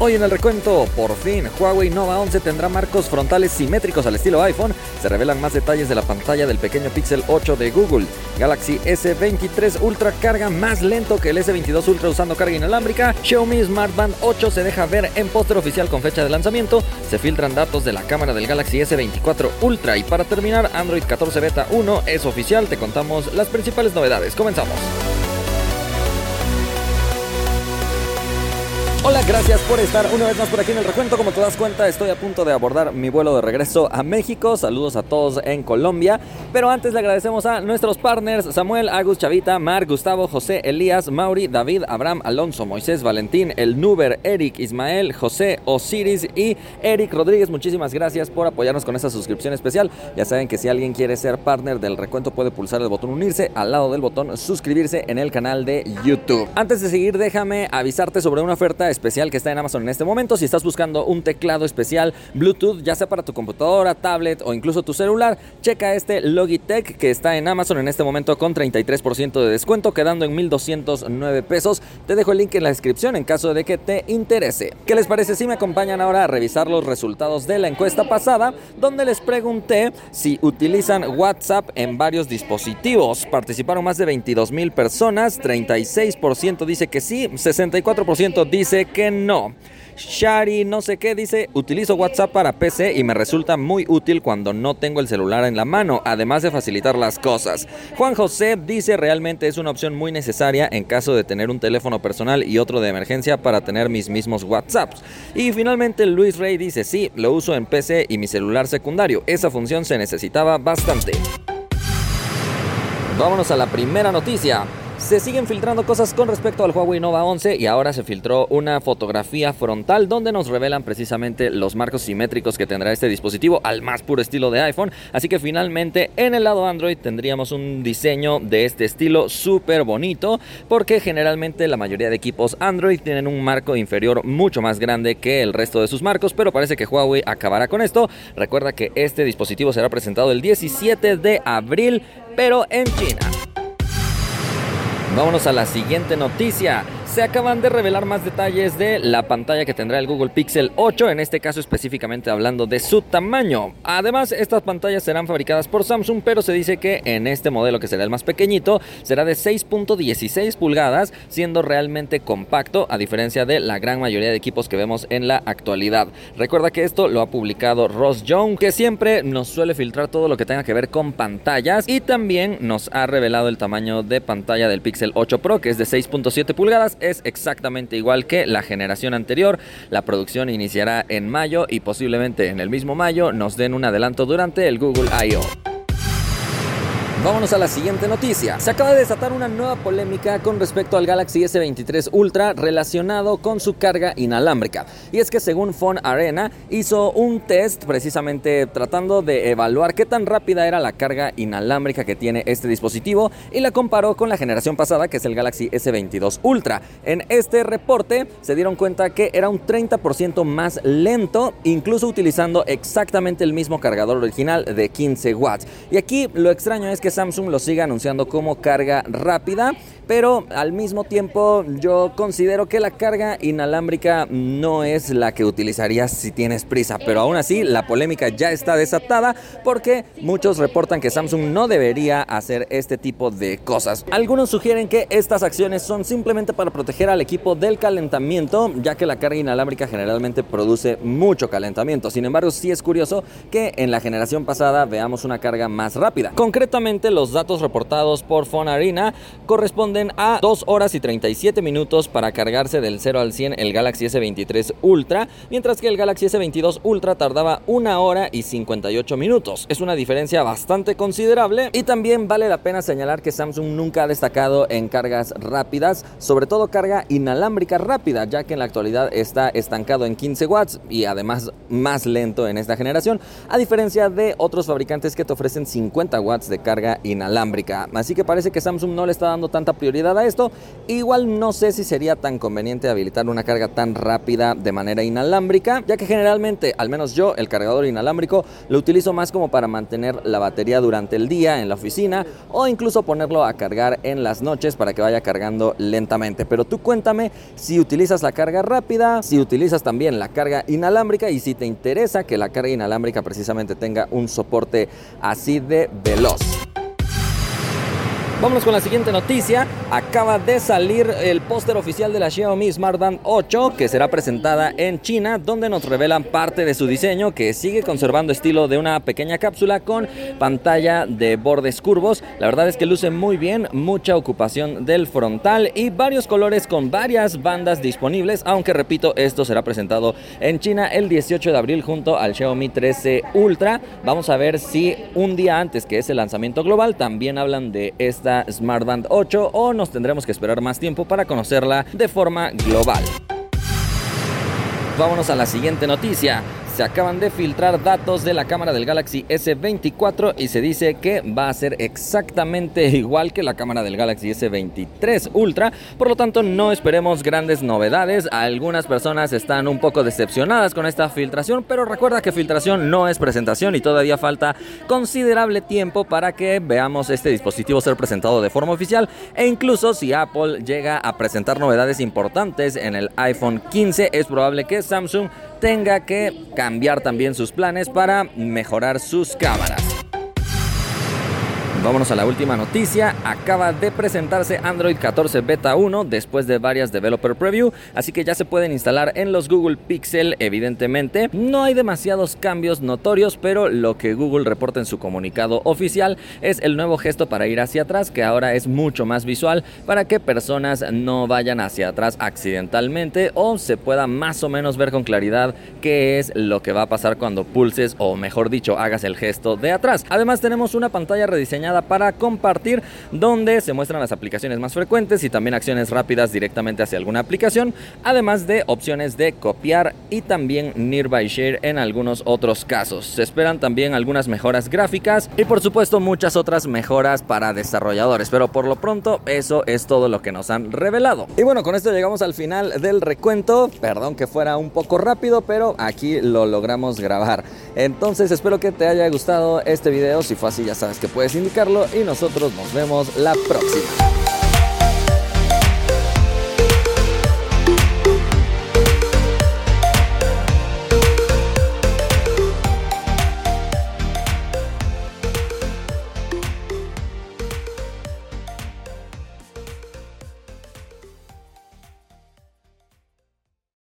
Hoy en el recuento, por fin, Huawei Nova 11 tendrá marcos frontales simétricos al estilo iPhone. Se revelan más detalles de la pantalla del pequeño Pixel 8 de Google. Galaxy S23 Ultra carga más lento que el S22 Ultra usando carga inalámbrica. Xiaomi Smart Band 8 se deja ver en póster oficial con fecha de lanzamiento. Se filtran datos de la cámara del Galaxy S24 Ultra. Y para terminar, Android 14 Beta 1 es oficial. Te contamos las principales novedades. Comenzamos. Hola, gracias por estar una vez más por aquí en el recuento. Como te das cuenta, estoy a punto de abordar mi vuelo de regreso a México. Saludos a todos en Colombia. Pero antes le agradecemos a nuestros partners Samuel, Agus, Chavita, Mar, Gustavo, José, Elías, Mauri, David, Abraham, Alonso, Moisés, Valentín, El Nuber, Eric, Ismael, José, Osiris y Eric Rodríguez. Muchísimas gracias por apoyarnos con esta suscripción especial. Ya saben que si alguien quiere ser partner del recuento puede pulsar el botón unirse al lado del botón suscribirse en el canal de YouTube. Antes de seguir, déjame avisarte sobre una oferta que está en Amazon en este momento. Si estás buscando un teclado especial Bluetooth, ya sea para tu computadora, tablet o incluso tu celular, checa este Logitech que está en Amazon en este momento con 33% de descuento, quedando en 1.209 pesos. Te dejo el link en la descripción en caso de que te interese. ¿Qué les parece si me acompañan ahora a revisar los resultados de la encuesta pasada, donde les pregunté si utilizan WhatsApp en varios dispositivos? Participaron más de 22 mil personas, 36% dice que sí, 64% dice que no. Shari no sé qué dice, utilizo WhatsApp para PC y me resulta muy útil cuando no tengo el celular en la mano, además de facilitar las cosas. Juan José dice realmente es una opción muy necesaria en caso de tener un teléfono personal y otro de emergencia para tener mis mismos WhatsApps. Y finalmente Luis Rey dice sí, lo uso en PC y mi celular secundario, esa función se necesitaba bastante. Vámonos a la primera noticia. Se siguen filtrando cosas con respecto al Huawei Nova 11 y ahora se filtró una fotografía frontal donde nos revelan precisamente los marcos simétricos que tendrá este dispositivo al más puro estilo de iPhone. Así que finalmente en el lado Android tendríamos un diseño de este estilo súper bonito porque generalmente la mayoría de equipos Android tienen un marco inferior mucho más grande que el resto de sus marcos, pero parece que Huawei acabará con esto. Recuerda que este dispositivo será presentado el 17 de abril, pero en China. Vámonos a la siguiente noticia se acaban de revelar más detalles de la pantalla que tendrá el Google Pixel 8, en este caso específicamente hablando de su tamaño. Además, estas pantallas serán fabricadas por Samsung, pero se dice que en este modelo que será el más pequeñito, será de 6.16 pulgadas, siendo realmente compacto, a diferencia de la gran mayoría de equipos que vemos en la actualidad. Recuerda que esto lo ha publicado Ross Young, que siempre nos suele filtrar todo lo que tenga que ver con pantallas y también nos ha revelado el tamaño de pantalla del Pixel 8 Pro, que es de 6.7 pulgadas es exactamente igual que la generación anterior. La producción iniciará en mayo y posiblemente en el mismo mayo nos den un adelanto durante el Google I.O. Vámonos a la siguiente noticia. Se acaba de desatar una nueva polémica con respecto al Galaxy S23 Ultra relacionado con su carga inalámbrica. Y es que según Phone Arena hizo un test precisamente tratando de evaluar qué tan rápida era la carga inalámbrica que tiene este dispositivo y la comparó con la generación pasada que es el Galaxy S22 Ultra. En este reporte se dieron cuenta que era un 30% más lento, incluso utilizando exactamente el mismo cargador original de 15 watts. Y aquí lo extraño es que Samsung lo siga anunciando como carga rápida, pero al mismo tiempo yo considero que la carga inalámbrica no es la que utilizarías si tienes prisa, pero aún así la polémica ya está desatada porque muchos reportan que Samsung no debería hacer este tipo de cosas. Algunos sugieren que estas acciones son simplemente para proteger al equipo del calentamiento, ya que la carga inalámbrica generalmente produce mucho calentamiento. Sin embargo, sí es curioso que en la generación pasada veamos una carga más rápida. Concretamente, los datos reportados por Fonarina corresponden a 2 horas y 37 minutos para cargarse del 0 al 100 el Galaxy S23 Ultra, mientras que el Galaxy S22 Ultra tardaba 1 hora y 58 minutos. Es una diferencia bastante considerable y también vale la pena señalar que Samsung nunca ha destacado en cargas rápidas, sobre todo carga inalámbrica rápida, ya que en la actualidad está estancado en 15 watts y además más lento en esta generación, a diferencia de otros fabricantes que te ofrecen 50 watts de carga inalámbrica. Así que parece que Samsung no le está dando tanta prioridad a esto. Igual no sé si sería tan conveniente habilitar una carga tan rápida de manera inalámbrica, ya que generalmente, al menos yo, el cargador inalámbrico lo utilizo más como para mantener la batería durante el día en la oficina o incluso ponerlo a cargar en las noches para que vaya cargando lentamente. Pero tú cuéntame si utilizas la carga rápida, si utilizas también la carga inalámbrica y si te interesa que la carga inalámbrica precisamente tenga un soporte así de veloz. Vámonos con la siguiente noticia. Acaba de salir el póster oficial de la Xiaomi Smart Band 8 que será presentada en China, donde nos revelan parte de su diseño que sigue conservando estilo de una pequeña cápsula con pantalla de bordes curvos. La verdad es que luce muy bien, mucha ocupación del frontal y varios colores con varias bandas disponibles, aunque repito, esto será presentado en China el 18 de abril junto al Xiaomi 13 Ultra. Vamos a ver si un día antes que es el lanzamiento global también hablan de esta Smart Band 8 o nos tendremos que esperar más tiempo para conocerla de forma global. Vámonos a la siguiente noticia se acaban de filtrar datos de la cámara del Galaxy S24 y se dice que va a ser exactamente igual que la cámara del Galaxy S23 Ultra, por lo tanto no esperemos grandes novedades. Algunas personas están un poco decepcionadas con esta filtración, pero recuerda que filtración no es presentación y todavía falta considerable tiempo para que veamos este dispositivo ser presentado de forma oficial e incluso si Apple llega a presentar novedades importantes en el iPhone 15 es probable que Samsung tenga que cambiar también sus planes para mejorar sus cámaras. Vámonos a la última noticia. Acaba de presentarse Android 14 Beta 1 después de varias developer preview, así que ya se pueden instalar en los Google Pixel, evidentemente. No hay demasiados cambios notorios, pero lo que Google reporta en su comunicado oficial es el nuevo gesto para ir hacia atrás, que ahora es mucho más visual para que personas no vayan hacia atrás accidentalmente o se pueda más o menos ver con claridad qué es lo que va a pasar cuando pulses o mejor dicho hagas el gesto de atrás. Además tenemos una pantalla rediseñada para compartir donde se muestran las aplicaciones más frecuentes y también acciones rápidas directamente hacia alguna aplicación, además de opciones de copiar y también Nearby Share en algunos otros casos. Se esperan también algunas mejoras gráficas y por supuesto muchas otras mejoras para desarrolladores, pero por lo pronto eso es todo lo que nos han revelado. Y bueno, con esto llegamos al final del recuento, perdón que fuera un poco rápido, pero aquí lo logramos grabar. Entonces espero que te haya gustado este video, si fue así ya sabes que puedes indicar y nosotros nos vemos la próxima.